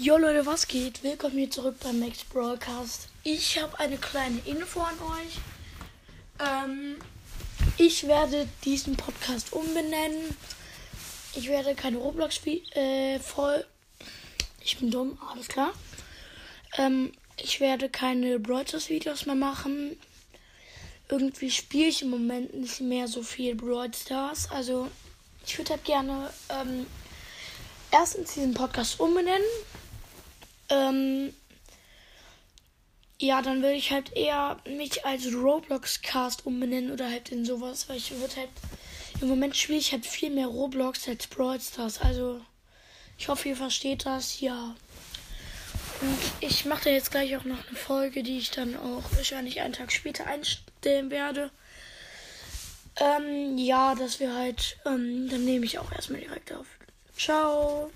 Jo Leute, was geht? Willkommen hier zurück beim Max Broadcast. Ich habe eine kleine Info an euch. Ähm, ich werde diesen Podcast umbenennen. Ich werde keine Roblox äh, voll. Ich bin dumm, alles klar. Ähm, ich werde keine Broadcast Videos mehr machen. Irgendwie spiele ich im Moment nicht mehr so viel Broad Stars. Also ich würde halt gerne ähm, erstens diesen Podcast umbenennen. Ähm, ja, dann würde ich halt eher mich als Roblox Cast umbenennen oder halt in sowas, weil ich würde halt im Moment spiele ich halt viel mehr Roblox als Brawl Stars. Also ich hoffe, ihr versteht das. Ja. Und ich mache da jetzt gleich auch noch eine Folge, die ich dann auch wahrscheinlich einen Tag später einstellen werde. Ähm, ja, dass wir halt, ähm, dann nehme ich auch erstmal direkt auf. Ciao.